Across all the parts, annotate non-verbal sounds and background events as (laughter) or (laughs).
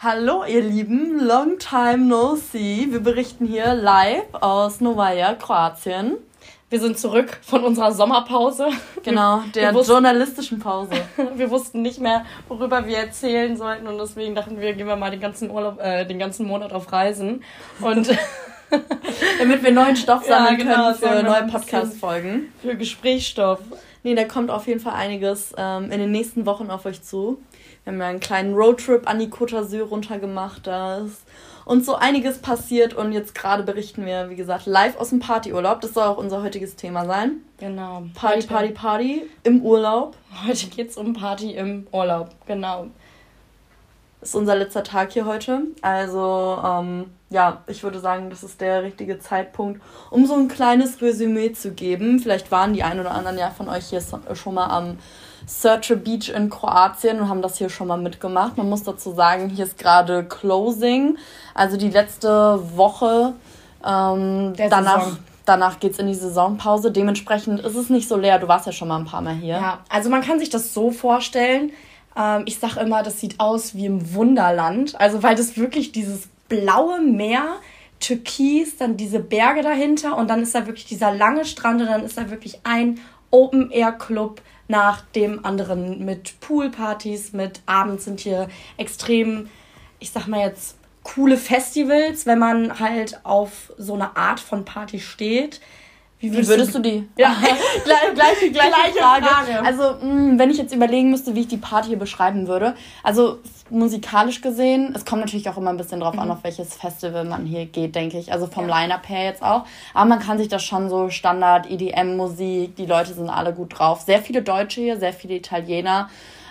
Hallo ihr Lieben, long time no see. Wir berichten hier live aus Novaya, Kroatien. Wir sind zurück von unserer Sommerpause. Genau, der wussten, journalistischen Pause. (laughs) wir wussten nicht mehr, worüber wir erzählen sollten und deswegen dachten wir, gehen wir mal den ganzen Urlaub, äh, den ganzen Monat auf Reisen und (laughs) damit wir neuen Stoff sammeln ja, genau, können für neue Podcast-Folgen. Für Gesprächsstoff. Nee, da kommt auf jeden Fall einiges ähm, in den nächsten Wochen auf euch zu. Wir haben ja einen kleinen Roadtrip an die Côte d'Azur runtergemacht. Da ist uns so einiges passiert und jetzt gerade berichten wir, wie gesagt, live aus dem Partyurlaub. Das soll auch unser heutiges Thema sein. Genau. Party, heute, Party, Party im Urlaub. Heute geht es um Party im Urlaub, genau. Ist unser letzter Tag hier heute. Also, ähm, ja, ich würde sagen, das ist der richtige Zeitpunkt, um so ein kleines Resümee zu geben. Vielleicht waren die ein oder anderen ja von euch hier schon mal am Search a Beach in Kroatien und haben das hier schon mal mitgemacht. Man muss dazu sagen, hier ist gerade Closing, also die letzte Woche. Ähm, danach danach geht es in die Saisonpause. Dementsprechend ist es nicht so leer. Du warst ja schon mal ein paar Mal hier. Ja, also man kann sich das so vorstellen. Ähm, ich sage immer, das sieht aus wie im Wunderland. Also weil das wirklich dieses blaue Meer, Türkis, dann diese Berge dahinter und dann ist da wirklich dieser lange Strand und dann ist da wirklich ein Open-Air-Club nach dem anderen mit Poolpartys, mit abends sind hier extrem, ich sag mal jetzt, coole Festivals, wenn man halt auf so eine Art von Party steht. Wie würdest, wie würdest du, die? Ja, (laughs) gleich, gleich, gleiche, gleiche Frage. Frage. Also, mh, mm, wenn ich jetzt überlegen müsste, wie ich die Party hier beschreiben würde. Also, musikalisch gesehen, es kommt natürlich auch immer ein bisschen drauf mhm. an, auf welches Festival man hier geht, denke ich. Also vom ja. Line-Up her jetzt auch. Aber man kann sich das schon so Standard EDM-Musik, die Leute sind alle gut drauf. Sehr viele Deutsche hier, sehr viele Italiener.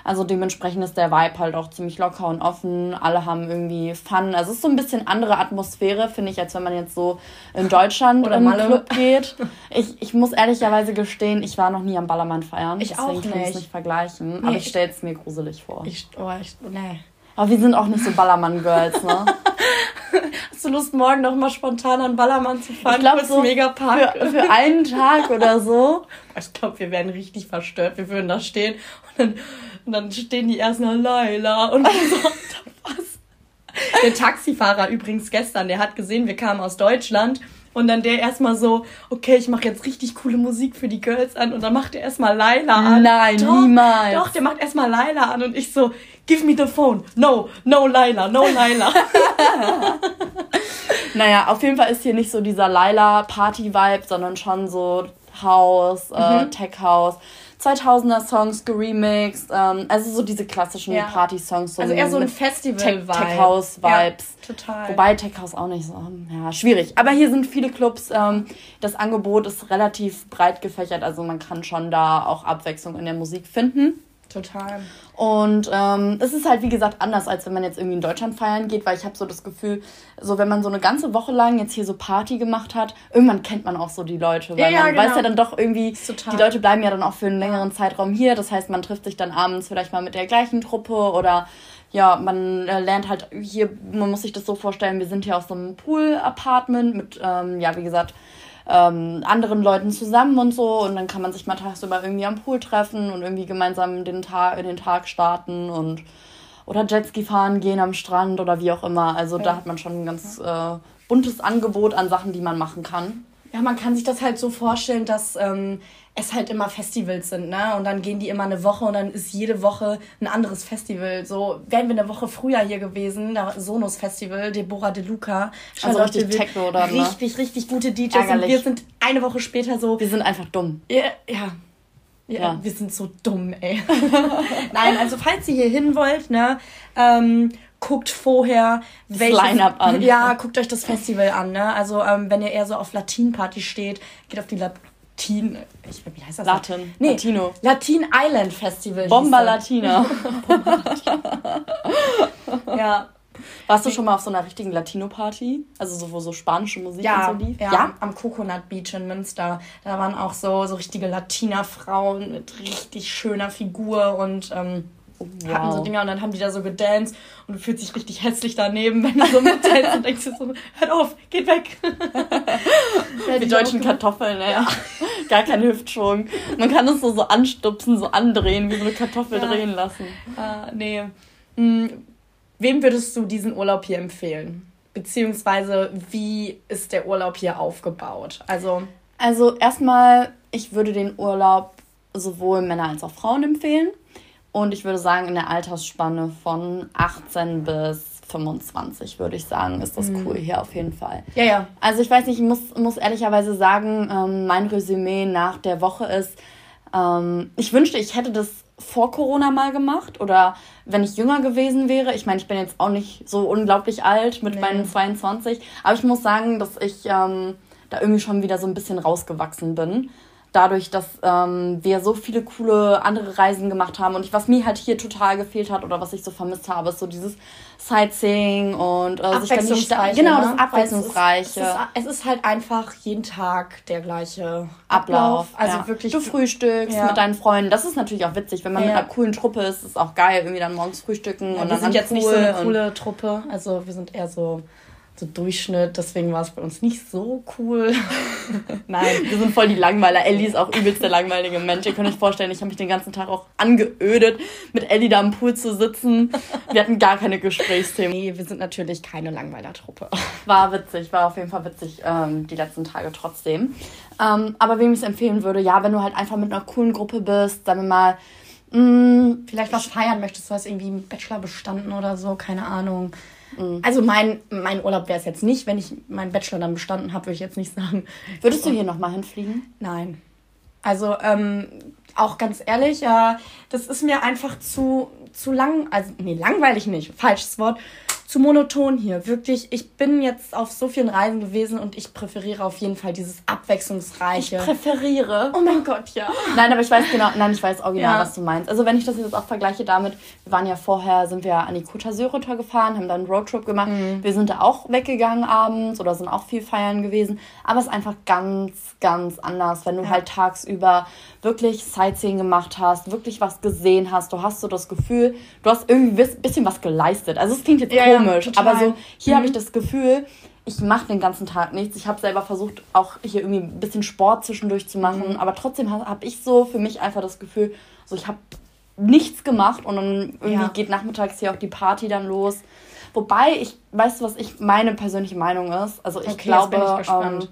Also dementsprechend ist der Vibe halt auch ziemlich locker und offen. Alle haben irgendwie Fun. Also es ist so ein bisschen andere Atmosphäre, finde ich, als wenn man jetzt so in (laughs) Deutschland Oder im Club geht. (laughs) Ich, ich muss ehrlicherweise gestehen, ich war noch nie am Ballermann feiern. Ich deswegen auch nicht. kann ich es nicht vergleichen. Nee, aber ich stelle es mir gruselig vor. Ich, oh, ich, nee. Aber wir sind auch nicht so Ballermann-Girls, ne? (laughs) Hast du Lust, morgen noch mal spontan an Ballermann zu fahren? Ich glaube, so Megapark. Für, für einen Tag oder so. Ich glaube, wir wären richtig verstört. Wir würden da stehen und dann und dann stehen die erst noch Laila und so, was? Der Taxifahrer übrigens gestern, der hat gesehen, wir kamen aus Deutschland und dann der erstmal so, okay, ich mache jetzt richtig coole Musik für die Girls an und dann macht er erstmal Laila an. Nein, doch, niemals. Doch, der macht erstmal Laila an und ich so, give me the phone. No, no Laila, no Laila. (laughs) (laughs) naja, auf jeden Fall ist hier nicht so dieser Laila-Party-Vibe, sondern schon so House, äh, mhm. Tech House. 2000er Songs geremixed, ähm, also so diese klassischen ja. Party-Songs. So also eher so ein Festival-Vibe. Tech, House-Vibes. Ja, total. Wobei Tech House auch nicht so, ja, schwierig. Aber hier sind viele Clubs, ähm, das Angebot ist relativ breit gefächert, also man kann schon da auch Abwechslung in der Musik finden. Total. Und ähm, es ist halt, wie gesagt, anders, als wenn man jetzt irgendwie in Deutschland feiern geht, weil ich habe so das Gefühl, so wenn man so eine ganze Woche lang jetzt hier so Party gemacht hat, irgendwann kennt man auch so die Leute. Weil ja, man genau. weiß ja dann doch irgendwie, die Leute bleiben ja dann auch für einen längeren Zeitraum hier. Das heißt, man trifft sich dann abends vielleicht mal mit der gleichen Truppe oder ja, man äh, lernt halt hier, man muss sich das so vorstellen, wir sind hier aus so einem Pool-Apartment mit, ähm, ja, wie gesagt, ähm, anderen Leuten zusammen und so. Und dann kann man sich mal tagsüber irgendwie am Pool treffen und irgendwie gemeinsam den Tag, in den Tag starten und oder Jetski fahren gehen am Strand oder wie auch immer. Also ja. da hat man schon ein ganz äh, buntes Angebot an Sachen, die man machen kann. Ja, man kann sich das halt so vorstellen, dass ähm, es halt immer Festivals sind, ne? Und dann gehen die immer eine Woche und dann ist jede Woche ein anderes Festival. So wären wir eine Woche früher hier gewesen, da Sonos Festival, Deborah De Luca, also richtig Techno oder ne? Richtig, richtig gute DJs Ärgerlich. und wir sind eine Woche später so. Wir sind einfach dumm. Ja, ja. Ja, ja. wir sind so dumm, ey. (laughs) Nein, also falls ihr hier hin wollt, ne, ähm, guckt vorher welches Line-up an. (laughs) Ja, guckt euch das Festival an, ne? Also ähm, wenn ihr eher so auf Latin-Party steht, geht auf die Latin, ich, wie heißt das? Latin. Nee, Latino. Latin Island Festival. Bomba Latina. Bomba (laughs) Latina. (laughs) ja. Warst du schon mal auf so einer richtigen Latino-Party? Also so, wo so spanische Musik ja, und so lief? Ja, ja, am Coconut Beach in Münster. Da waren auch so, so richtige Latina-Frauen mit richtig schöner Figur und ähm, wow. hatten so Dinger und dann haben die da so gedanced und du fühlst dich richtig hässlich daneben, wenn du so mittanzt und denkst dir so, hört auf, geht weg. (laughs) Die deutschen Kartoffeln, ey. (laughs) Gar kein Hüftschwung. Man kann es so, so anstupsen, so andrehen, wie so eine Kartoffel ja. drehen lassen. Uh, nee. Mm, wem würdest du diesen Urlaub hier empfehlen? Beziehungsweise wie ist der Urlaub hier aufgebaut? Also, also erstmal, ich würde den Urlaub sowohl Männer als auch Frauen empfehlen. Und ich würde sagen, in der Altersspanne von 18 bis 25, würde ich sagen, ist das mhm. cool hier auf jeden Fall. Ja, ja. Also ich weiß nicht, ich muss, muss ehrlicherweise sagen, ähm, mein Resümee nach der Woche ist, ähm, ich wünschte, ich hätte das vor Corona mal gemacht oder wenn ich jünger gewesen wäre. Ich meine, ich bin jetzt auch nicht so unglaublich alt mit nee. meinen 22, aber ich muss sagen, dass ich ähm, da irgendwie schon wieder so ein bisschen rausgewachsen bin dadurch, dass ähm, wir so viele coole andere Reisen gemacht haben und ich, was mir halt hier total gefehlt hat oder was ich so vermisst habe, ist so dieses Sightseeing und äh, sich dann die genau ne? das Abwechslungsreiche. Es ist, es, ist, halt einfach jeden Tag der gleiche Ablauf. Ablauf. Also ja. wirklich du frühstückst ja. mit deinen Freunden. Das ist natürlich auch witzig, wenn man ja. mit einer coolen Truppe ist, ist auch geil, irgendwie dann morgens frühstücken und wir dann sind jetzt nicht so eine coole Truppe, also wir sind eher so so Durchschnitt, deswegen war es bei uns nicht so cool. (laughs) Nein, wir sind voll die Langweiler. Ellie ist auch übelst der langweilige Mensch. Ihr könnt euch vorstellen, ich habe mich den ganzen Tag auch angeödet, mit Ellie da am Pool zu sitzen. Wir hatten gar keine Gesprächsthemen. Nee, wir sind natürlich keine Langweiler-Truppe. War witzig, war auf jeden Fall witzig ähm, die letzten Tage trotzdem. Ähm, aber wem ich es empfehlen würde, ja, wenn du halt einfach mit einer coolen Gruppe bist, sagen wir mal, mh, mm, vielleicht was feiern möchtest, du hast irgendwie einen Bachelor bestanden oder so, keine Ahnung Mhm. Also mein, mein Urlaub wäre es jetzt nicht, wenn ich meinen Bachelor dann bestanden habe, würde ich jetzt nicht sagen. Würdest du hier nochmal hinfliegen? Nein. Also ähm, auch ganz ehrlich, äh, das ist mir einfach zu, zu lang, also nee, langweilig nicht, falsches Wort, zu monoton hier. Wirklich, ich bin jetzt auf so vielen Reisen gewesen und ich präferiere auf jeden Fall dieses abwechslungsreiche. Ich präferiere. Oh mein Gott, ja. Nein, aber ich weiß genau, nein, ich weiß original, ja. was du meinst. Also wenn ich das jetzt auch vergleiche damit, wir waren ja vorher, sind wir an die Côte d'Azur runtergefahren, haben dann einen Roadtrip gemacht. Mhm. Wir sind da auch weggegangen abends oder sind auch viel feiern gewesen. Aber es ist einfach ganz, ganz anders, wenn du ja. halt tagsüber wirklich Sightseeing gemacht hast, wirklich was gesehen hast. Du hast so das Gefühl, du hast irgendwie ein bisschen was geleistet. Also es klingt jetzt ja, komisch, ja, aber so hier mhm. habe ich das Gefühl, ich mache den ganzen Tag nichts. Ich habe selber versucht, auch hier irgendwie ein bisschen Sport zwischendurch zu machen, mhm. aber trotzdem habe hab ich so für mich einfach das Gefühl, so ich habe nichts gemacht und dann irgendwie ja. geht nachmittags hier auch die Party dann los. Wobei ich, weißt du, was ich meine persönliche Meinung ist? Also ich okay, glaube, ich ähm,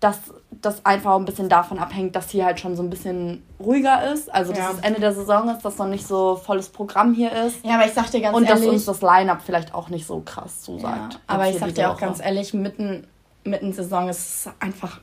dass das einfach ein bisschen davon abhängt, dass hier halt schon so ein bisschen ruhiger ist. Also, dass ja. es Ende der Saison ist, dass noch nicht so volles Programm hier ist. Ja, aber ich sag dir ganz und ehrlich. Und dass uns das Line-Up vielleicht auch nicht so krass zusagt. Ja, aber ich sag dir auch ganz ehrlich, mitten, mitten Saison ist es einfach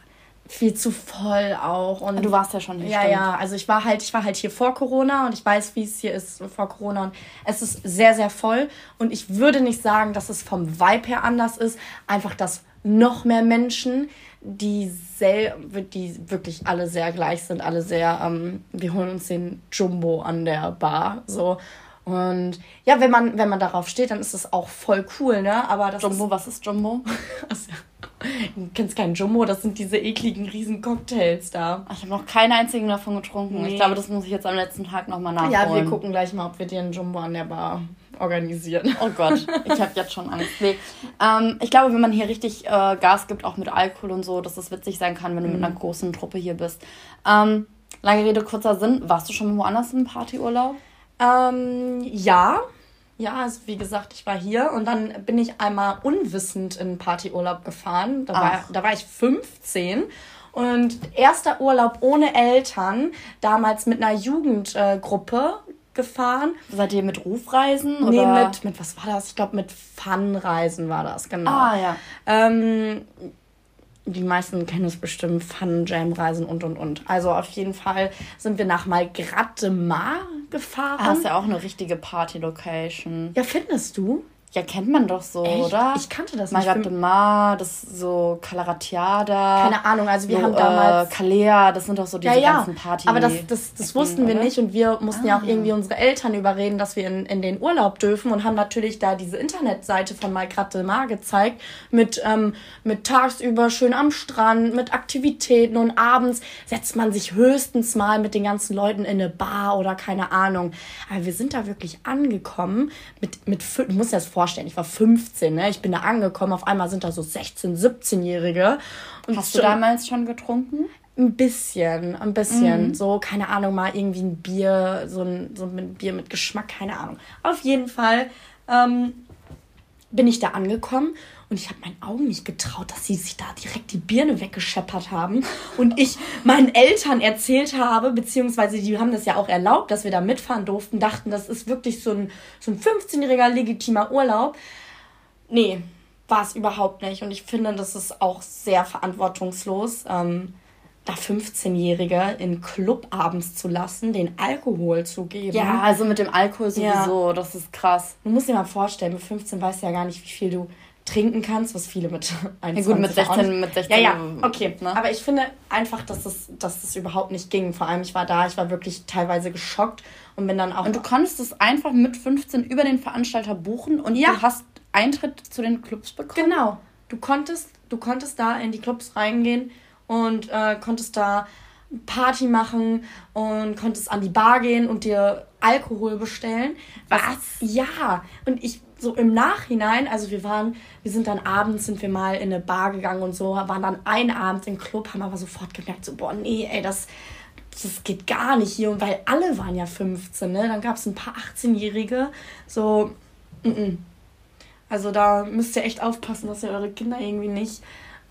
viel zu voll auch und du warst ja schon hier ja stimmt. ja also ich war halt ich war halt hier vor Corona und ich weiß wie es hier ist vor Corona und es ist sehr sehr voll und ich würde nicht sagen dass es vom Vibe her anders ist einfach dass noch mehr Menschen die, sehr, die wirklich alle sehr gleich sind, alle sehr, ähm, wir holen uns den Jumbo an der Bar, so. Und ja, wenn man, wenn man darauf steht, dann ist das auch voll cool, ne? Aber das Jumbo, ist, was ist Jumbo? (laughs) also, du kennst keinen Jumbo, das sind diese ekligen riesen Cocktails da. Ich habe noch keinen einzigen davon getrunken. Nee. Ich glaube, das muss ich jetzt am letzten Tag nochmal nachholen. Ja, wir gucken gleich mal, ob wir dir einen Jumbo an der Bar organisieren. Oh Gott, ich habe jetzt schon Angst. Nee. Ähm, ich glaube, wenn man hier richtig äh, Gas gibt, auch mit Alkohol und so, dass es witzig sein kann, wenn du mhm. mit einer großen Truppe hier bist. Ähm, lange Rede, kurzer Sinn. Warst du schon woanders im Partyurlaub? Ähm, ja. Ja, also wie gesagt, ich war hier und dann bin ich einmal unwissend in Partyurlaub gefahren. Da war, da war ich 15 und erster Urlaub ohne Eltern, damals mit einer Jugendgruppe gefahren. Seid ihr mit Rufreisen? Oder? Nee, mit, mit was war das? Ich glaube, mit Funreisen war das, genau. Ah, ja. Ähm, die meisten kennen es bestimmt, Fun, Jam-Reisen und und und. Also auf jeden Fall sind wir nach Malgrad de Mar gefahren. Ah, ist ja auch eine richtige Party-Location. Ja, findest du? Ja, kennt man doch so, Echt? oder? Ich kannte das nicht. Margat de Mar, das ist so Calaratiada. Keine Ahnung, also wir so, haben damals... Äh, Kalea, das sind doch so diese ja, ja. ganzen Partys. Aber das, das, das wussten wir nicht und wir mussten ah. ja auch ah. irgendwie unsere Eltern überreden, dass wir in, in den Urlaub dürfen und haben natürlich da diese Internetseite von Margat de Mar gezeigt mit, ähm, mit tagsüber schön am Strand, mit Aktivitäten und abends setzt man sich höchstens mal mit den ganzen Leuten in eine Bar oder keine Ahnung. Aber wir sind da wirklich angekommen mit, mit du musst dir das vorstellen, vorstellen. Ich war 15, ne? Ich bin da angekommen. Auf einmal sind da so 16-, 17-Jährige. Hast du damals schon getrunken? Ein bisschen, ein bisschen. Mhm. So, keine Ahnung, mal irgendwie ein Bier, so ein, so ein Bier mit Geschmack, keine Ahnung. Auf jeden Fall ähm, bin ich da angekommen und ich habe meinen Augen nicht getraut, dass sie sich da direkt die Birne weggescheppert haben. Und ich meinen Eltern erzählt habe, beziehungsweise die haben das ja auch erlaubt, dass wir da mitfahren durften, dachten, das ist wirklich so ein, so ein 15-jähriger legitimer Urlaub. Nee, war es überhaupt nicht. Und ich finde, das ist auch sehr verantwortungslos. Ähm, da 15-Jährige in Club abends zu lassen, den Alkohol zu geben. Ja, also mit dem Alkohol sowieso, ja. das ist krass. Du musst dir mal vorstellen, mit 15 weißt du ja gar nicht, wie viel du trinken kannst, was viele mit 21 (laughs) Ja gut, mit 16, mit 16. Ja, ja, okay. Ne? Aber ich finde einfach, dass das, dass das überhaupt nicht ging. Vor allem, ich war da, ich war wirklich teilweise geschockt und bin dann auch... Und du konntest es einfach mit 15 über den Veranstalter buchen und ja. du hast Eintritt zu den Clubs bekommen? Genau. Du konntest, du konntest da in die Clubs reingehen und äh, konntest da Party machen und konntest an die Bar gehen und dir Alkohol bestellen. Was? Ja. Und ich so im Nachhinein, also wir waren, wir sind dann abends, sind wir mal in eine Bar gegangen und so, waren dann einen Abend im Club, haben aber sofort gemerkt, so, boah, nee, ey, das, das geht gar nicht hier. Und weil alle waren ja 15, ne? Dann gab es ein paar 18-Jährige, so, mm -mm. Also da müsst ihr echt aufpassen, dass ihr eure Kinder irgendwie nicht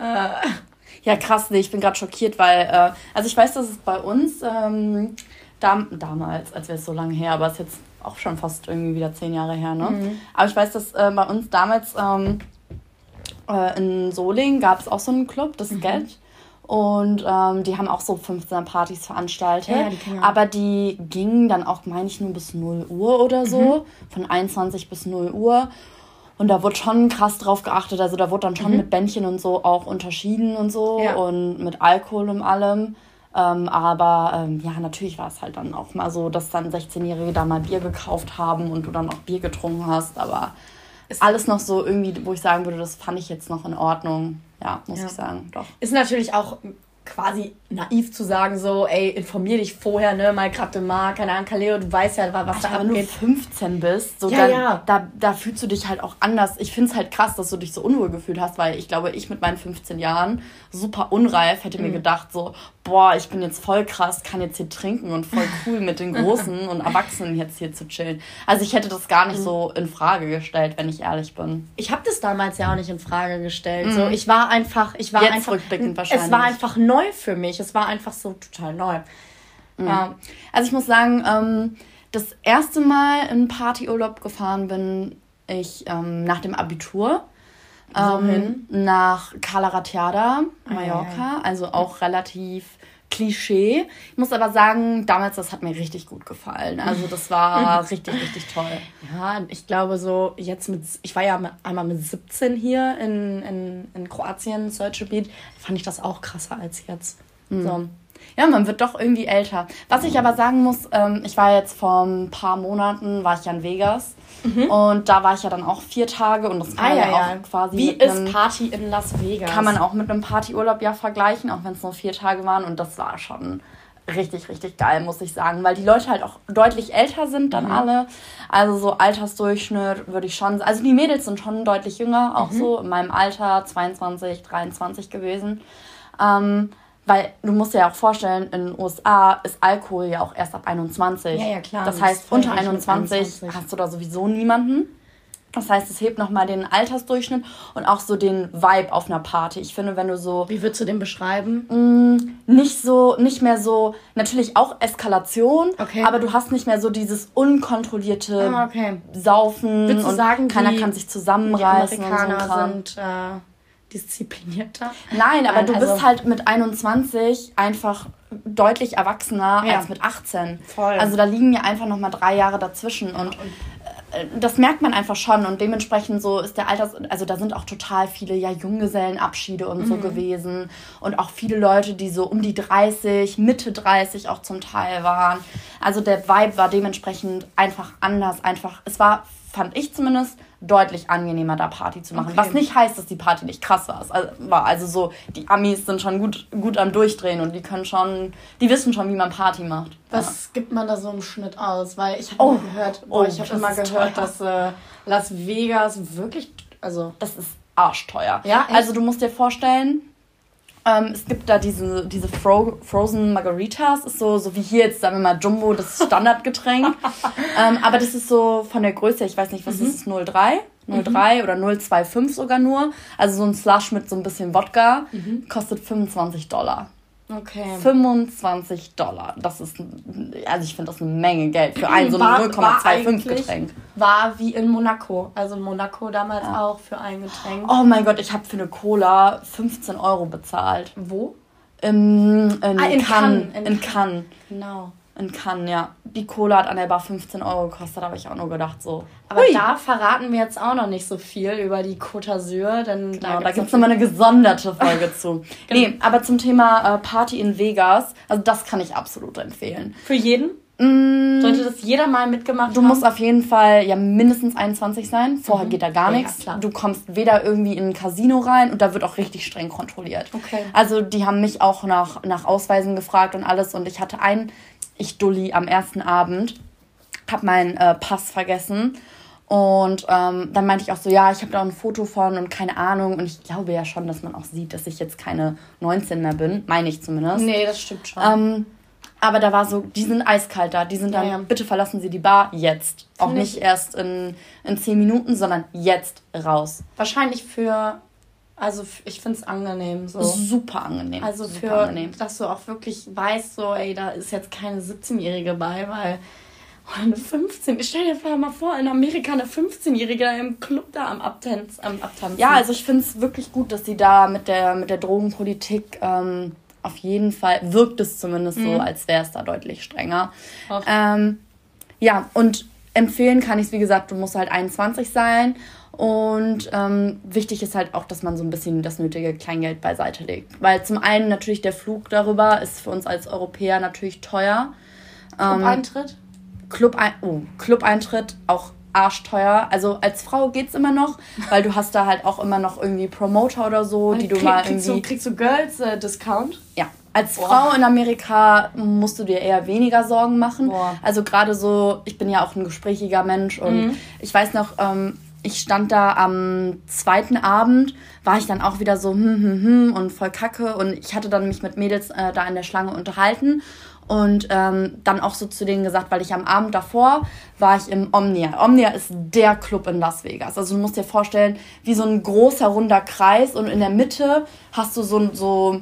äh, (laughs) ja, krass, nee, ich bin gerade schockiert, weil, äh, also ich weiß, dass es bei uns ähm, dam damals, als wäre es so lange her, aber es ist jetzt auch schon fast irgendwie wieder zehn Jahre her, ne? Mhm. Aber ich weiß, dass äh, bei uns damals ähm, äh, in Solingen gab es auch so einen Club, das mhm. Sketch. Und ähm, die haben auch so 15er Partys veranstaltet. Ja, die aber die gingen dann auch, meine ich, nur bis 0 Uhr oder so. Mhm. Von 21 bis 0 Uhr. Und da wurde schon krass drauf geachtet. Also da wurde dann schon mhm. mit Bändchen und so auch unterschieden und so ja. und mit Alkohol und allem. Ähm, aber ähm, ja, natürlich war es halt dann auch mal so, dass dann 16-Jährige da mal Bier gekauft haben und du dann auch Bier getrunken hast. Aber ist alles noch so irgendwie, wo ich sagen würde, das fand ich jetzt noch in Ordnung. Ja, muss ja. ich sagen, doch. Ist natürlich auch quasi naiv zu sagen, so, ey, informier dich vorher, ne, mal gerade mal, keine Ahnung, Kaleo, du weißt ja, was Alter, da abgeht. Wenn du 15 bist, so ja, dann, ja. Da, da fühlst du dich halt auch anders. Ich finde es halt krass, dass du dich so unwohl gefühlt hast, weil ich glaube, ich mit meinen 15 Jahren, super unreif, hätte mhm. mir gedacht, so, boah, ich bin jetzt voll krass, kann jetzt hier trinken und voll cool mit den Großen (laughs) und Erwachsenen jetzt hier zu chillen. Also ich hätte das gar nicht mhm. so in Frage gestellt, wenn ich ehrlich bin. Ich habe das damals ja auch nicht in Frage gestellt. Mhm. So, ich war einfach, ich war jetzt einfach, rückblickend wahrscheinlich. Es war einfach neu für mich. Es war einfach so total neu. Mhm. Ja. Also ich muss sagen, ähm, das erste Mal in Partyurlaub gefahren bin ich ähm, nach dem Abitur. Ähm, nach Cala Ratiada, Mallorca, ah, also auch relativ Klischee. Ich muss aber sagen, damals, das hat mir richtig gut gefallen. Also das war (laughs) richtig, richtig toll. Ja, ich glaube so, jetzt mit, ich war ja einmal mit 17 hier in, in, in Kroatien, Search fand ich das auch krasser als jetzt. Mhm. So. Ja, man wird doch irgendwie älter. Was ich aber sagen muss, ähm, ich war jetzt vor ein paar Monaten, war ich ja in Vegas. Mhm. Und da war ich ja dann auch vier Tage und das kann ah, ja, ja, auch quasi. Wie ist einem, Party in Las Vegas? Kann man auch mit einem Partyurlaub ja vergleichen, auch wenn es nur vier Tage waren. Und das war schon richtig, richtig geil, muss ich sagen, weil die Leute halt auch deutlich älter sind dann mhm. alle. Also so Altersdurchschnitt würde ich schon, also die Mädels sind schon deutlich jünger, auch mhm. so in meinem Alter, 22, 23 gewesen. Ähm, weil du musst dir ja auch vorstellen, in den USA ist Alkohol ja auch erst ab 21. Ja, ja, klar. Das heißt, unter 21, 21 hast du da sowieso niemanden. Das heißt, es hebt nochmal den Altersdurchschnitt und auch so den Vibe auf einer Party. Ich finde, wenn du so. Wie würdest du den beschreiben? Mh, mm, nicht so, nicht mehr so, natürlich auch Eskalation, okay. aber du hast nicht mehr so dieses unkontrollierte ah, okay. Saufen Würdest und sagen, keiner kann sich zusammenreißen. Die Amerikaner so sind äh, disziplinierter. Nein, aber Nein, du also bist halt mit 21 einfach deutlich erwachsener ja. als mit 18. Voll. Also da liegen ja einfach nochmal drei Jahre dazwischen und äh, das merkt man einfach schon und dementsprechend so ist der Alters, also da sind auch total viele ja Junggesellenabschiede und so mhm. gewesen und auch viele Leute, die so um die 30, Mitte 30 auch zum Teil waren. Also der Vibe war dementsprechend einfach anders, einfach, es war, fand ich zumindest, deutlich angenehmer, da Party zu machen. Okay. Was nicht heißt, dass die Party nicht krass war. Also, also so, die Amis sind schon gut, gut am Durchdrehen und die können schon, die wissen schon, wie man Party macht. Was ja. gibt man da so im Schnitt aus? Weil ich habe oh. gehört, boah, oh, ich habe immer gehört, teuer. dass äh, Las Vegas wirklich, also. Das ist arschteuer. Ja, echt? also du musst dir vorstellen, ähm, es gibt da diese, diese Fro Frozen Margaritas, ist so, so wie hier jetzt, sagen wir mal, Jumbo, das Standardgetränk. (laughs) ähm, aber das ist so von der Größe, ich weiß nicht, was mhm. ist es, 03? 0,3 mhm. oder 0,25 sogar nur. Also so ein Slush mit so ein bisschen Wodka mhm. kostet 25 Dollar. Okay. 25 Dollar. Das ist, also ich finde das eine Menge Geld für ein so ein 0,25 Getränk. War wie in Monaco. Also in Monaco damals ja. auch für ein Getränk. Oh mein Gott, ich habe für eine Cola 15 Euro bezahlt. Wo? Im, in, ah, in Cannes. Cannes. In, in Cannes. Genau. In Cannes, ja. Die Cola hat an der Bar 15 Euro gekostet, habe ich auch nur gedacht so. Aber Hui. da verraten wir jetzt auch noch nicht so viel über die Côte d'Azur, denn genau, da gibt es nochmal eine gesonderte Folge zu. (laughs) genau. Nee, aber zum Thema äh, Party in Vegas, also das kann ich absolut empfehlen. Für jeden? Mm, Sollte das jeder mal mitgemacht du haben? Du musst auf jeden Fall ja mindestens 21 sein. Vorher mhm. geht da gar ja, nichts. Klar. Du kommst weder irgendwie in ein Casino rein und da wird auch richtig streng kontrolliert. Okay. Also die haben mich auch nach, nach Ausweisen gefragt und alles und ich hatte einen ich Dulli am ersten Abend, habe meinen äh, Pass vergessen. Und ähm, dann meinte ich auch so, ja, ich habe da ein Foto von und keine Ahnung. Und ich glaube ja schon, dass man auch sieht, dass ich jetzt keine 19 mehr bin. Meine ich zumindest. Nee, das stimmt schon. Ähm, aber da war so, die sind eiskalt da. Die sind dann, ja, ja. bitte verlassen Sie die Bar jetzt. Auch nicht erst in, in 10 Minuten, sondern jetzt raus. Wahrscheinlich für also ich finde es angenehm. So. Super angenehm. Also Super für, angenehm. dass du auch wirklich weißt, so, ey, da ist jetzt keine 17-Jährige bei, weil eine 15. Ich stell dir mal vor, in Amerika eine 15-Jährige im Club da am, Abtanz, am Abtanzen. Ja, also ich finde es wirklich gut, dass sie da mit der, mit der Drogenpolitik ähm, auf jeden Fall, wirkt es zumindest mhm. so, als wäre es da deutlich strenger. Ähm, ja, und empfehlen kann ich es, wie gesagt, du musst halt 21 sein und ähm, wichtig ist halt auch, dass man so ein bisschen das nötige Kleingeld beiseite legt. Weil zum einen natürlich der Flug darüber ist für uns als Europäer natürlich teuer. Club-Eintritt? Ähm, Club oh, Club-Eintritt auch arschteuer. Also als Frau geht's immer noch, weil du hast da halt auch immer noch irgendwie Promoter oder so, die du mal irgendwie... Kriegst du, kriegst du Girls-Discount? Äh, ja. Als Boah. Frau in Amerika musst du dir eher weniger Sorgen machen. Boah. Also gerade so, ich bin ja auch ein gesprächiger Mensch und mhm. ich weiß noch, ähm, ich stand da am zweiten Abend, war ich dann auch wieder so hm, hm, hm und voll kacke. Und ich hatte dann mich mit Mädels äh, da in der Schlange unterhalten und ähm, dann auch so zu denen gesagt, weil ich am Abend davor war ich im Omnia. Omnia ist der Club in Las Vegas. Also du musst dir vorstellen, wie so ein großer runder Kreis und in der Mitte hast du so, so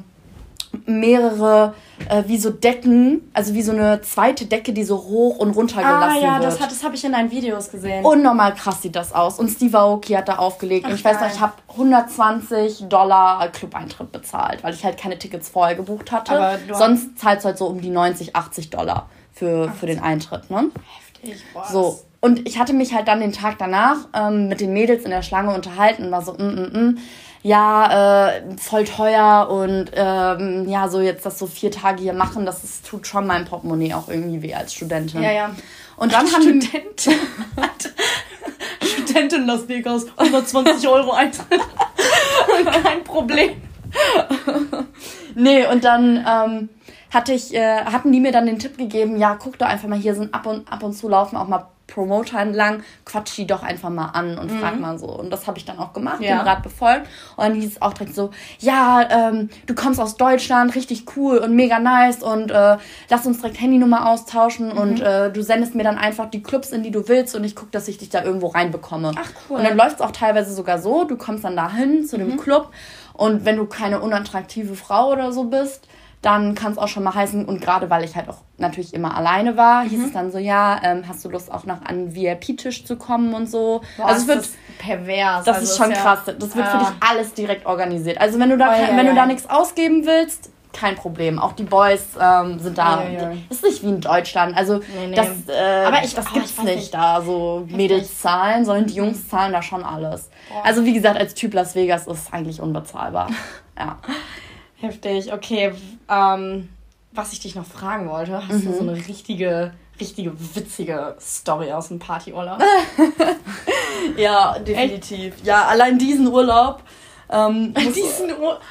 mehrere äh, wie so Decken, also wie so eine zweite Decke, die so hoch und runter gelassen wird. Ah ja, wird. das, das habe ich in deinen Videos gesehen. Unnormal krass sieht das aus. Und Steve Aoki hat da aufgelegt. Ach, und ich weiß noch, ich habe 120 Dollar Club-Eintritt bezahlt, weil ich halt keine Tickets vorher gebucht hatte. Sonst zahlst du halt so um die 90, 80 Dollar für, für den Eintritt. Ne? Heftig, boah. So. Und ich hatte mich halt dann den Tag danach ähm, mit den Mädels in der Schlange unterhalten und war so, mm, mm, mm ja, äh, voll teuer und ähm, ja, so jetzt das so vier Tage hier machen, das ist, tut schon mein Portemonnaie auch irgendwie weh als Studentin. Ja, ja. Und dann haben Studentin, (laughs) Studentin Las Vegas, 120 Euro Eintritt. (laughs) Kein Problem. nee, und dann ähm, hatte ich, äh, hatten die mir dann den Tipp gegeben, ja, guck doch einfach mal, hier sind ab und, ab und zu laufen auch mal Promoter entlang, quatsch die doch einfach mal an und mhm. frag mal so. Und das habe ich dann auch gemacht, ja. den Rat befolgt. Und dann hieß es auch direkt so, ja, ähm, du kommst aus Deutschland, richtig cool und mega nice und äh, lass uns direkt Handynummer austauschen mhm. und äh, du sendest mir dann einfach die Clubs, in die du willst und ich gucke, dass ich dich da irgendwo reinbekomme. Ach cool. Und dann läuft es auch teilweise sogar so, du kommst dann dahin zu mhm. dem Club und wenn du keine unattraktive Frau oder so bist, dann kann es auch schon mal heißen, und gerade weil ich halt auch natürlich immer alleine war, mhm. hieß es dann so, ja, ähm, hast du Lust auch noch an VIP-Tisch zu kommen und so. Boah, also es wird pervers. Das also ist schon ist krass. Ja, das wird ja. für dich alles direkt organisiert. Also wenn du da, oh, ja, wenn du da nichts ausgeben willst, kein Problem. Auch die Boys ähm, sind da. Ja, ja. Ist nicht wie in Deutschland. Also nee, nee. das, äh, Aber ich, das oh, gibt's nicht, nicht da so Mädels zahlen, sondern die Jungs zahlen da schon alles. Boah. Also wie gesagt, als Typ Las Vegas ist es eigentlich unbezahlbar. (laughs) ja. Heftig, okay. Ähm, was ich dich noch fragen wollte, hast mhm. du so eine richtige, richtige witzige Story aus dem Partyurlaub? (laughs) ja, definitiv. Echt? Ja, allein diesen Urlaub. Ähm, (laughs) diesen Urlaub.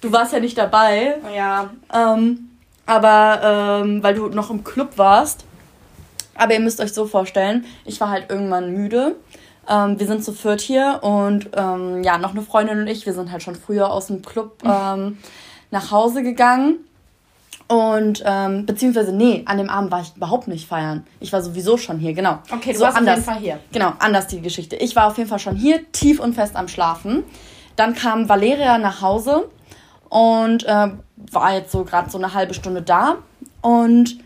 Du warst ja nicht dabei. Ja. Ähm, aber ähm, weil du noch im Club warst. Aber ihr müsst euch so vorstellen, ich war halt irgendwann müde ähm, wir sind zu viert hier und ähm, ja, noch eine Freundin und ich, wir sind halt schon früher aus dem Club ähm, nach Hause gegangen. Und, ähm, beziehungsweise, nee, an dem Abend war ich überhaupt nicht feiern. Ich war sowieso schon hier, genau. Okay, du so warst anders. auf jeden Fall hier. Genau, anders die Geschichte. Ich war auf jeden Fall schon hier, tief und fest am Schlafen. Dann kam Valeria nach Hause und äh, war jetzt so gerade so eine halbe Stunde da. Und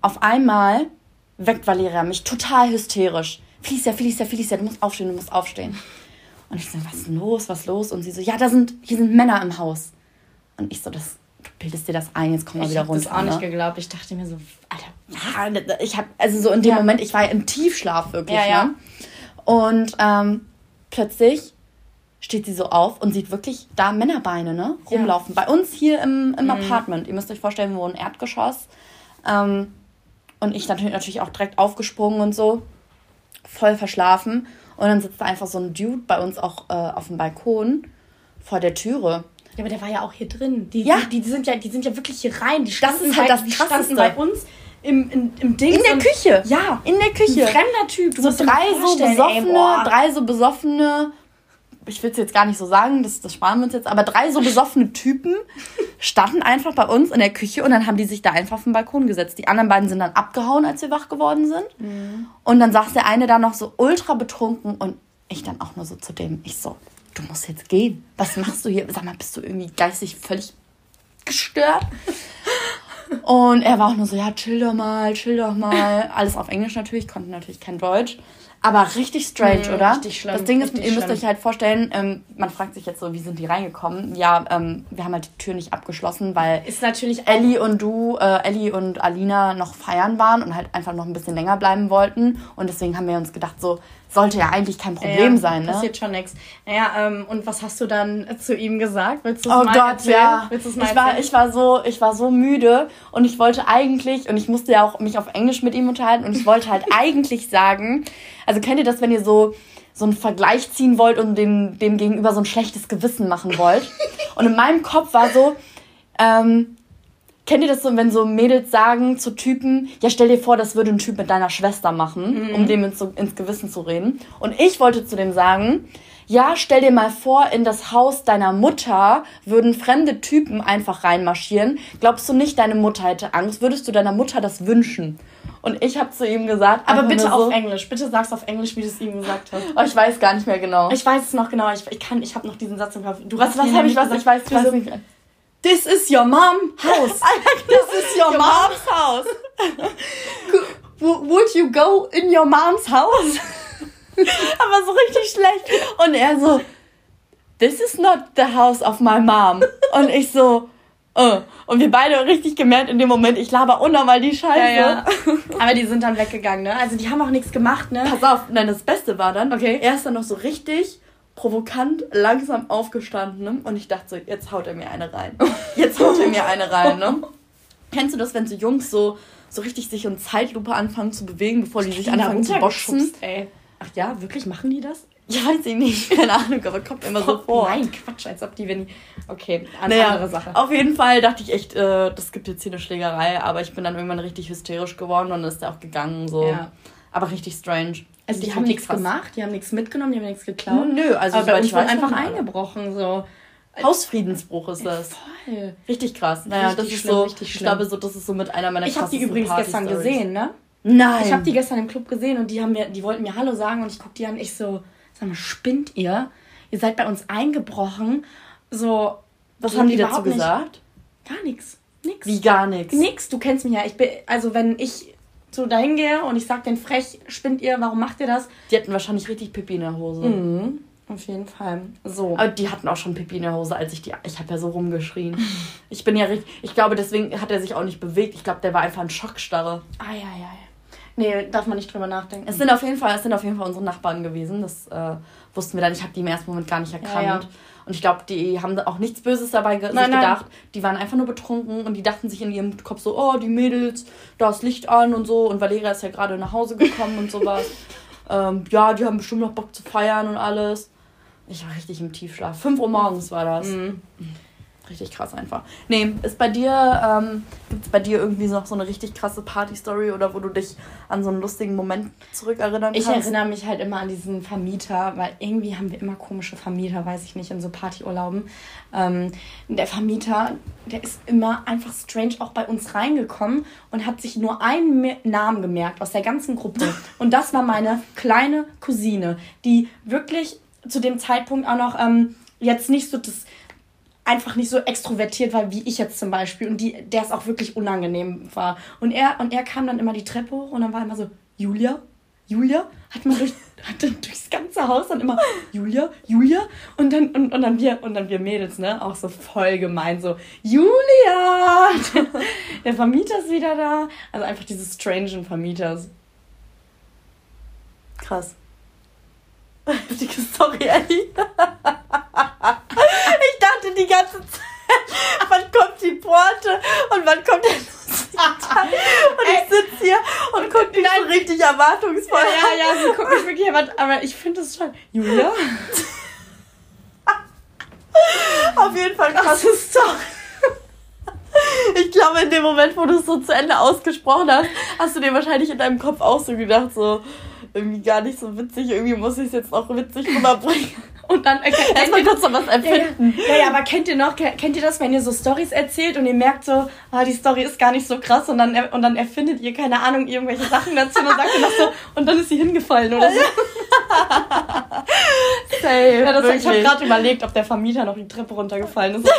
auf einmal weckt Valeria mich total hysterisch. Felicia, Felicia, Felicia, du musst aufstehen, du musst aufstehen. Und ich so, was ist denn los, was ist los? Und sie so, ja, da sind, hier sind Männer im Haus. Und ich so, das, du bildest dir das ein, jetzt komm mal ich wieder runter. Ich habe das auch nicht ne? geglaubt. Ich dachte mir so, Alter, ja, ich habe, also so in dem ja. Moment, ich war im Tiefschlaf wirklich, ja, ja. Ne? Und ähm, plötzlich steht sie so auf und sieht wirklich da Männerbeine, ne, rumlaufen. Bei uns hier im, im mhm. Apartment. Ihr müsst euch vorstellen, wir wohnen Erdgeschoss. Ähm, und ich natürlich, natürlich auch direkt aufgesprungen und so. Voll verschlafen. Und dann sitzt da einfach so ein Dude bei uns auch äh, auf dem Balkon vor der Türe. Ja, aber der war ja auch hier drin. Die, ja. die, die, sind, ja, die sind ja wirklich hier rein. Die standen, das ist halt das die standen bei uns im, im, im Ding. In der Küche. Ja. In der Küche. Ein fremder Typ. Du so drei so besoffene, ey, drei so besoffene ich will es jetzt gar nicht so sagen, das, das sparen wir uns jetzt, aber drei so besoffene Typen standen einfach bei uns in der Küche und dann haben die sich da einfach auf den Balkon gesetzt. Die anderen beiden sind dann abgehauen, als wir wach geworden sind. Mhm. Und dann saß der eine da noch so ultra betrunken und ich dann auch nur so zu dem, ich so, du musst jetzt gehen. Was machst du hier? Sag mal, bist du irgendwie geistig völlig gestört? Und er war auch nur so, ja, chill doch mal, chill doch mal. Alles auf Englisch natürlich, konnte natürlich kein Deutsch. Aber richtig strange, mhm, oder? Richtig schlimm. Das Ding ist, ihr schlimm. müsst euch halt vorstellen, ähm, man fragt sich jetzt so, wie sind die reingekommen? Ja, ähm, wir haben halt die Tür nicht abgeschlossen, weil ist natürlich Ellie und du, äh, Ellie und Alina noch feiern waren und halt einfach noch ein bisschen länger bleiben wollten. Und deswegen haben wir uns gedacht, so, sollte ja eigentlich kein Problem ja, sein, ne? Passiert schon nichts. Naja, ähm, und was hast du dann zu ihm gesagt? Willst du es oh mal Gott, erzählen? ja. Willst du's mal ich war, ich war so, ich war so müde und ich wollte eigentlich und ich musste ja auch mich auf Englisch mit ihm unterhalten und ich wollte halt (laughs) eigentlich sagen, also kennt ihr das, wenn ihr so so einen Vergleich ziehen wollt und dem, dem gegenüber so ein schlechtes Gewissen machen wollt? (laughs) und in meinem Kopf war so, ähm, Kennt ihr das so, wenn so Mädels sagen zu Typen, ja, stell dir vor, das würde ein Typ mit deiner Schwester machen, mhm. um dem ins, ins Gewissen zu reden. Und ich wollte zu dem sagen, ja, stell dir mal vor, in das Haus deiner Mutter würden fremde Typen einfach reinmarschieren. Glaubst du nicht, deine Mutter hätte Angst? Würdest du deiner Mutter das wünschen? Und ich habe zu ihm gesagt, aber bitte so, auf Englisch. Bitte sag's auf Englisch, wie du es ihm gesagt hast. Oh, ich weiß gar nicht mehr genau. Ich weiß es noch genau. Ich, ich kann, ich habe noch diesen Satz im Kopf. Du was, was habe ich was? Ich weiß, ich weiß nicht. Mehr. This is your mom house. (laughs) This is your, your mom's house. (laughs) Would you go in your mom's house? (laughs) Aber so richtig schlecht. Und er so, this is not the house of my mom. Und ich so, uh. Und wir beide richtig gemerkt in dem Moment, ich laber unnormal die Scheiße. Ja, ja. Aber die sind dann weggegangen, ne? Also die haben auch nichts gemacht, ne? Pass auf, nein, das Beste war dann, okay, er ist dann noch so richtig provokant langsam aufgestanden ne? und ich dachte so, jetzt haut er mir eine rein. (laughs) Jetzt haut er mir eine rein, ne? Kennst du das, wenn so Jungs so, so richtig sich in Zeitlupe anfangen zu bewegen, bevor die sich anfangen zu boxen? Ach ja, wirklich machen die das? (laughs) Ja, weiß ich nicht. Keine Ahnung, aber kommt immer so (laughs) vor. Nein, Quatsch, als ob die, wenn die. Okay, eine naja, andere Sache. Auf jeden Fall dachte ich echt, äh, das gibt jetzt hier eine Schlägerei, aber ich bin dann irgendwann richtig hysterisch geworden und dann ist der auch gegangen. So. Ja. Aber richtig strange. Also die haben nichts gemacht, die haben nichts mitgenommen, die haben nichts geklaut. Nö, also aber bei uns wurde einfach eingebrochen so. Hausfriedensbruch ist das. Voll. Richtig krass. Naja, richtig das ist schlimm, so. Ich glaube so, das ist so mit einer meiner Ich habe die übrigens Party gestern Stories. gesehen, ne? Nein. Ich habe die gestern im Club gesehen und die haben mir, die wollten mir Hallo sagen und ich guck die an, ich so, sag mal, spinnt ihr? Ihr seid bei uns eingebrochen. So. Was haben die dazu gesagt? Gar nichts. Nix. Wie gar nichts? Nix. Du kennst mich ja. Ich bin, also wenn ich so dahin gehe und ich sag den frech, spinnt ihr, warum macht ihr das? Die hatten wahrscheinlich richtig Pipi in der Hose. Mhm. Auf jeden Fall. So. Aber die hatten auch schon Pipi in der Hose, als ich die. Ich habe ja so rumgeschrien. ich bin ja richtig. Ich glaube, deswegen hat er sich auch nicht bewegt. Ich glaube, der war einfach in Schockstarre. Ah, ja, ja. Nee, darf man nicht drüber nachdenken. Es sind auf jeden Fall, es sind auf jeden Fall unsere Nachbarn gewesen. Das äh, wussten wir dann. Ich habe die im ersten Moment gar nicht erkannt. Ja, ja. Und ich glaube, die haben auch nichts Böses dabei ge nein, sich gedacht. Nein. Die waren einfach nur betrunken und die dachten sich in ihrem Kopf so, oh, die Mädels, da ist Licht an und so. Und Valeria ist ja gerade nach Hause gekommen und sowas. (laughs) Ähm, ja, die haben bestimmt noch Bock zu feiern und alles. Ich war richtig im Tiefschlaf. 5 Uhr morgens war das. Mhm. Richtig krass einfach. Nee, ist bei dir, ähm, gibt es bei dir irgendwie noch so eine richtig krasse Party-Story oder wo du dich an so einen lustigen Moment zurückerinnern kannst? Ich erinnere mich halt immer an diesen Vermieter, weil irgendwie haben wir immer komische Vermieter, weiß ich nicht, in so Partyurlauben. Ähm, der Vermieter, der ist immer einfach strange auch bei uns reingekommen und hat sich nur einen Namen gemerkt aus der ganzen Gruppe. (laughs) Und das war meine kleine Cousine, die wirklich zu dem Zeitpunkt auch noch ähm, jetzt nicht so das einfach nicht so extrovertiert war wie ich jetzt zum Beispiel und die, der es auch wirklich unangenehm war. Und er, und er kam dann immer die Treppe hoch und dann war immer so, Julia, Julia, hat man durch, (laughs) hat dann durchs ganze Haus dann immer Julia, Julia und dann, und, und dann wir, und dann wir Mädels, ne, auch so voll gemein, so, Julia! (laughs) Der Vermieter ist wieder da. Also einfach diese strangen Vermieters. Krass. (laughs) Heftige Story, Ellie. Die ganze Zeit, (laughs) wann kommt die Porte und wann kommt der Musikteil? Und ich sitze hier und gucke dich so richtig erwartungsvoll Ja, ja, sie guckt mich wirklich erwartungsvoll aber ich finde es schon. Julia? (laughs) Auf jeden Fall krasse Story. Ich glaube, in dem Moment, wo du es so zu Ende ausgesprochen hast, hast du dir wahrscheinlich in deinem Kopf auch so gedacht, so, irgendwie gar nicht so witzig, irgendwie muss ich es jetzt auch witzig rüberbringen. (laughs) Und dann äh, erstmal kurz was empfinden. Ja, ja, ja, aber kennt ihr noch, kennt ihr das, wenn ihr so Stories erzählt und ihr merkt so, ah, die Story ist gar nicht so krass und dann, und dann erfindet ihr, keine Ahnung, irgendwelche Sachen dazu und dann sagt ihr noch so, (laughs) und dann ist sie hingefallen oder so. (laughs) Safe, ja, das, ich habe gerade überlegt, ob der Vermieter noch die Treppe runtergefallen ist.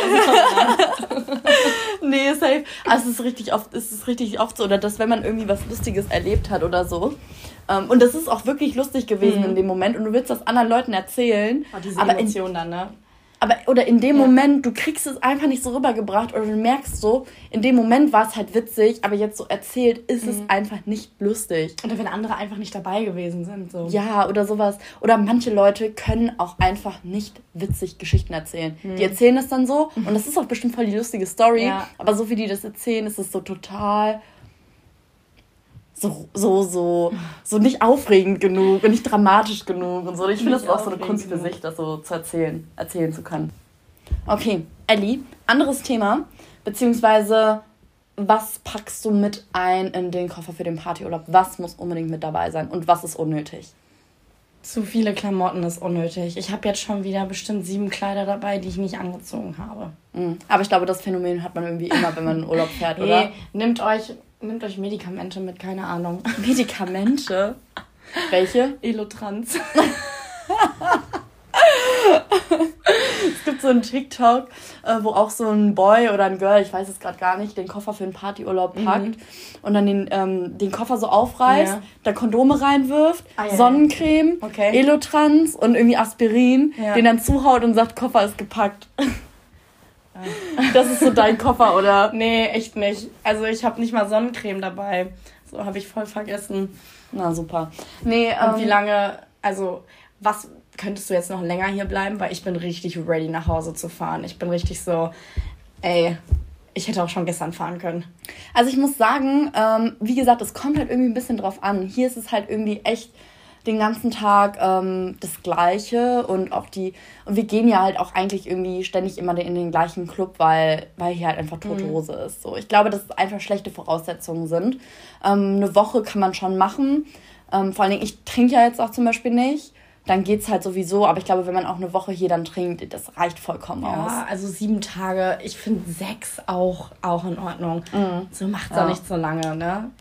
nee, safe. Also es ist richtig oft, es ist richtig oft so, oder dass wenn man irgendwie was Lustiges erlebt hat oder so, und das ist auch wirklich lustig gewesen mhm. in dem Moment. Und du willst das anderen Leuten erzählen. Oh, diese aber Emotion in, dann, ne? Aber, oder in dem ja. Moment, du kriegst es einfach nicht so rübergebracht oder du merkst so, in dem Moment war es halt witzig, aber jetzt so erzählt ist mhm. es einfach nicht lustig. Oder wenn andere einfach nicht dabei gewesen sind. So. Ja, oder sowas. Oder manche Leute können auch einfach nicht witzig Geschichten erzählen. Mhm. Die erzählen es dann so und das ist auch bestimmt voll die lustige Story, ja. aber so wie die das erzählen, ist es so total so, so, so, so nicht aufregend genug und nicht dramatisch genug und so. Ich finde, das ist auch so eine Kunst für sich, das so zu erzählen, erzählen zu können. Okay, Ellie, anderes Thema, beziehungsweise was packst du mit ein in den Koffer für den Partyurlaub? Was muss unbedingt mit dabei sein und was ist unnötig? Zu viele Klamotten ist unnötig. Ich habe jetzt schon wieder bestimmt sieben Kleider dabei, die ich nicht angezogen habe. Mhm. Aber ich glaube, das Phänomen hat man irgendwie immer, wenn man in Urlaub fährt, (laughs) oder? Nee, nimmt euch Nehmt euch Medikamente mit, keine Ahnung. (laughs) Medikamente? Welche? Elotrans. es gibt so einen TikTok, äh, wo auch so ein Boy oder ein Girl, ich weiß es gerade gar nicht, den Koffer für einen Partyurlaub mhm. packt mhm. und dann den, ähm, den Koffer so aufreißt, ja. da Kondome reinwirft, ah, ja, Sonnencreme, okay. Elotrans und irgendwie Aspirin, ja. den dann zuhaut und sagt, Koffer ist gepackt. (laughs) (laughs) Das ist so dein Koffer, oder? Nee, echt nicht. Also ich habe nicht mal Sonnencreme dabei. So habe ich voll vergessen. Na super. Nee, Und ähm, wie lange, also was könntest du jetzt noch länger hier bleiben? Weil ich bin richtig ready nach Hause zu fahren. Ich bin richtig so, ey, ich hätte auch schon gestern fahren können. Also ich muss sagen, ähm, wie gesagt, es kommt halt irgendwie ein bisschen drauf an. Hier ist es halt irgendwie echt den ganzen Tag ähm, das Gleiche und auch die und wir gehen ja halt auch eigentlich irgendwie ständig immer in den gleichen Club, weil weil hier halt einfach tote mhm. Hose ist. So, ich glaube, dass es einfach schlechte Voraussetzungen sind. Ähm, eine Woche kann man schon machen. Ähm, vor allen Dingen, ich trinke ja jetzt auch zum Beispiel nicht. Dann geht's halt sowieso, aber ich glaube, wenn man auch eine Woche hier dann trinkt, das reicht vollkommen ja, aus. Ja, also sieben Tage. Ich finde sechs auch, auch in Ordnung. Mhm. So macht's ja. auch nicht so lange, ne?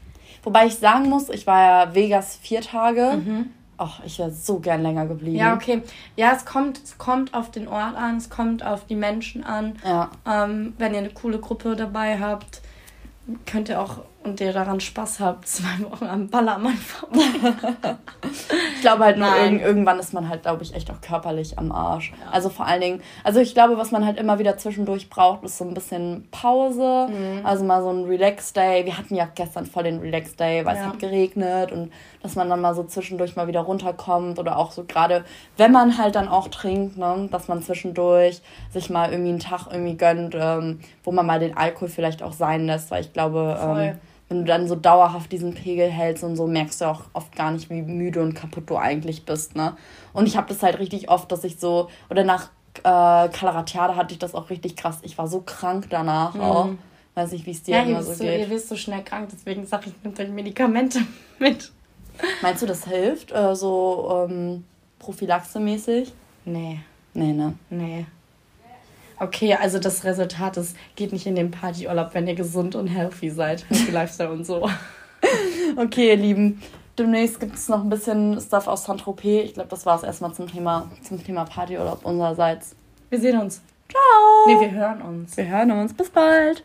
Wobei ich sagen muss, ich war ja Vegas vier Tage. Mhm. Ach, ich wäre so gern länger geblieben. Ja, okay. Ja, es kommt, es kommt auf den Ort an, es kommt auf die Menschen an. Ja. Ähm, wenn ihr eine coole Gruppe dabei habt, könnt ihr auch und ihr daran Spaß habt, (laughs) zwei Wochen am Ballermann vorbei. ich glaube halt nur, irg irgendwann ist man halt, glaube ich, echt auch körperlich am Arsch. Ja. Also vor allen Dingen, also ich glaube, was man halt immer wieder zwischendurch braucht, ist so ein bisschen Pause. Mhm. Also mal so ein Relax-Day. Wir hatten ja gestern voll den Relax-Day, weil ja. es hat geregnet und dass man dann mal so zwischendurch mal wieder runterkommt oder auch so gerade, wenn man halt dann auch trinkt, ne, dass man zwischendurch sich mal irgendwie einen Tag irgendwie gönnt, ähm, wo man mal den Alkohol vielleicht auch sein lässt, weil ich glaube, ähm, wenn du dann so dauerhaft diesen Pegel hältst und so, merkst du auch oft gar nicht, wie müde und kaputt du eigentlich bist, ne? Und ich habe das halt richtig oft, dass ich so, oder nach äh, Calaratiada hatte ich das auch richtig krass. Ich war so krank danach mhm. auch. Weiß nicht, wie es dir ja, immer so geht. Ihr wirst so schnell krank, deswegen sage ich, nehmt euch Medikamente (laughs) mit. Meinst du, das hilft? Äh, so ähm, prophylaxemäßig? Nee. Nee, ne? Nee. Okay, also das Resultat ist, geht nicht in den Partyurlaub, wenn ihr gesund und healthy seid. Healthy Lifestyle und so. (laughs) Okay, ihr Lieben. Demnächst gibt es noch ein bisschen Stuff aus Saint-Tropez. Ich glaube, das war es erstmal zum Thema, zum Thema Partyurlaub unsererseits. Wir sehen uns. Ciao. Nee, wir hören uns. Wir hören uns. Bis bald.